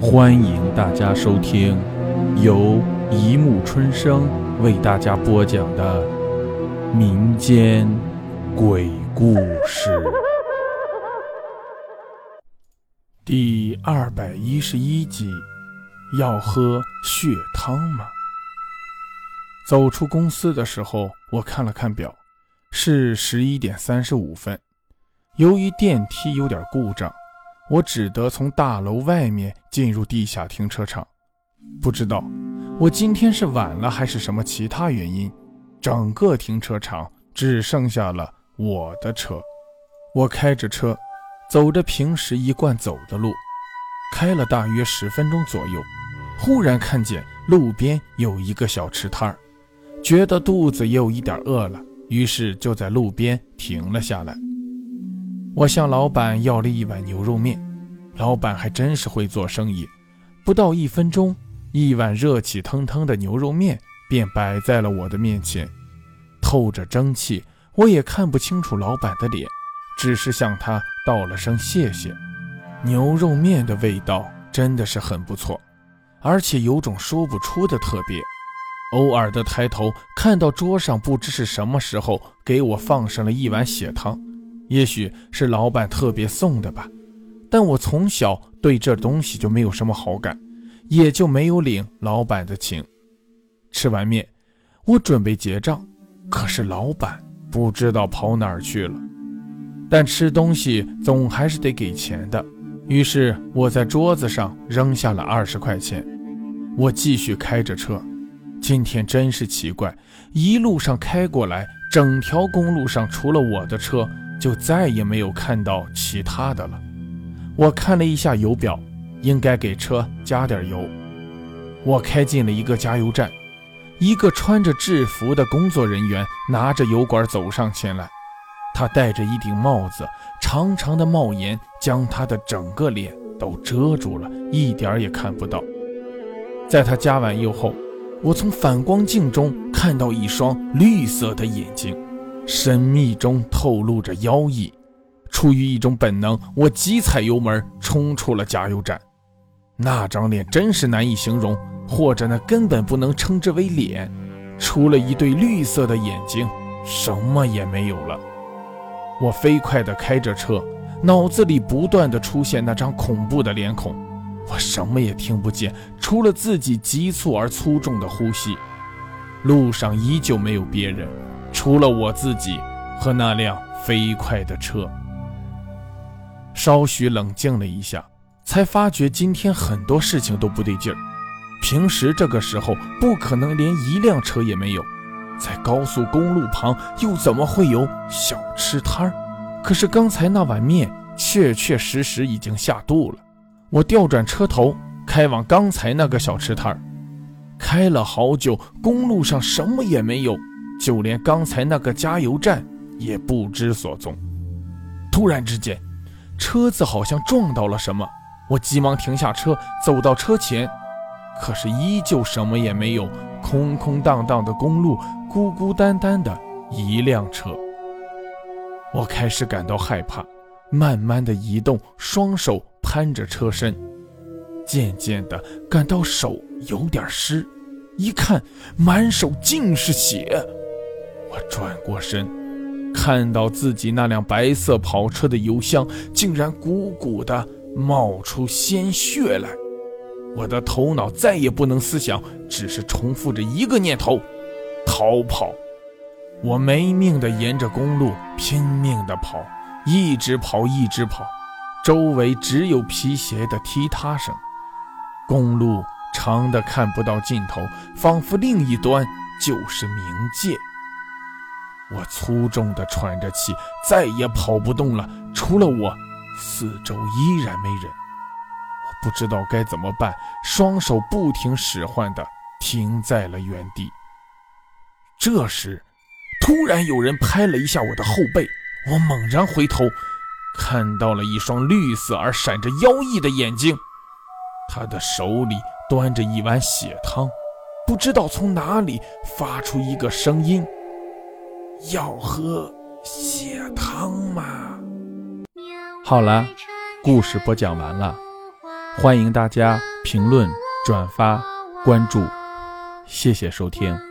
欢迎大家收听由一木春生为大家播讲的民间鬼故事第二百一十一集。要喝血汤吗？走出公司的时候，我看了看表，是十一点三十五分。由于电梯有点故障。我只得从大楼外面进入地下停车场。不知道我今天是晚了还是什么其他原因，整个停车场只剩下了我的车。我开着车，走着平时一贯走的路，开了大约十分钟左右，忽然看见路边有一个小吃摊儿，觉得肚子也有一点饿了，于是就在路边停了下来。我向老板要了一碗牛肉面，老板还真是会做生意。不到一分钟，一碗热气腾腾的牛肉面便摆在了我的面前，透着蒸汽，我也看不清楚老板的脸，只是向他道了声谢谢。牛肉面的味道真的是很不错，而且有种说不出的特别。偶尔的抬头看到桌上不知是什么时候给我放上了一碗血汤。也许是老板特别送的吧，但我从小对这东西就没有什么好感，也就没有领老板的情。吃完面，我准备结账，可是老板不知道跑哪儿去了。但吃东西总还是得给钱的，于是我在桌子上扔下了二十块钱。我继续开着车，今天真是奇怪，一路上开过来，整条公路上除了我的车。就再也没有看到其他的了。我看了一下油表，应该给车加点油。我开进了一个加油站，一个穿着制服的工作人员拿着油管走上前来。他戴着一顶帽子，长长的帽檐将他的整个脸都遮住了，一点也看不到。在他加完油后，我从反光镜中看到一双绿色的眼睛。神秘中透露着妖异，出于一种本能，我急踩油门冲出了加油站。那张脸真是难以形容，或者那根本不能称之为脸，除了一对绿色的眼睛，什么也没有了。我飞快地开着车，脑子里不断地出现那张恐怖的脸孔，我什么也听不见，除了自己急促而粗重的呼吸。路上依旧没有别人。除了我自己和那辆飞快的车，稍许冷静了一下，才发觉今天很多事情都不对劲儿。平时这个时候不可能连一辆车也没有，在高速公路旁又怎么会有小吃摊儿？可是刚才那碗面确确实实已经下肚了。我调转车头，开往刚才那个小吃摊儿，开了好久，公路上什么也没有。就连刚才那个加油站也不知所踪。突然之间，车子好像撞到了什么，我急忙停下车，走到车前，可是依旧什么也没有，空空荡荡的公路，孤孤单单的一辆车。我开始感到害怕，慢慢的移动，双手攀着车身，渐渐的感到手有点湿，一看，满手尽是血。转过身，看到自己那辆白色跑车的油箱竟然鼓鼓的冒出鲜血来。我的头脑再也不能思想，只是重复着一个念头：逃跑。我没命的沿着公路拼命的跑，一直跑，一直跑，周围只有皮鞋的踢踏声。公路长的看不到尽头，仿佛另一端就是冥界。我粗重地喘着气，再也跑不动了。除了我，四周依然没人。我不知道该怎么办，双手不停使唤地停在了原地。这时，突然有人拍了一下我的后背，我猛然回头，看到了一双绿色而闪着妖异的眼睛。他的手里端着一碗血汤，不知道从哪里发出一个声音。要喝血汤吗？好了，故事播讲完了，欢迎大家评论、转发、关注，谢谢收听。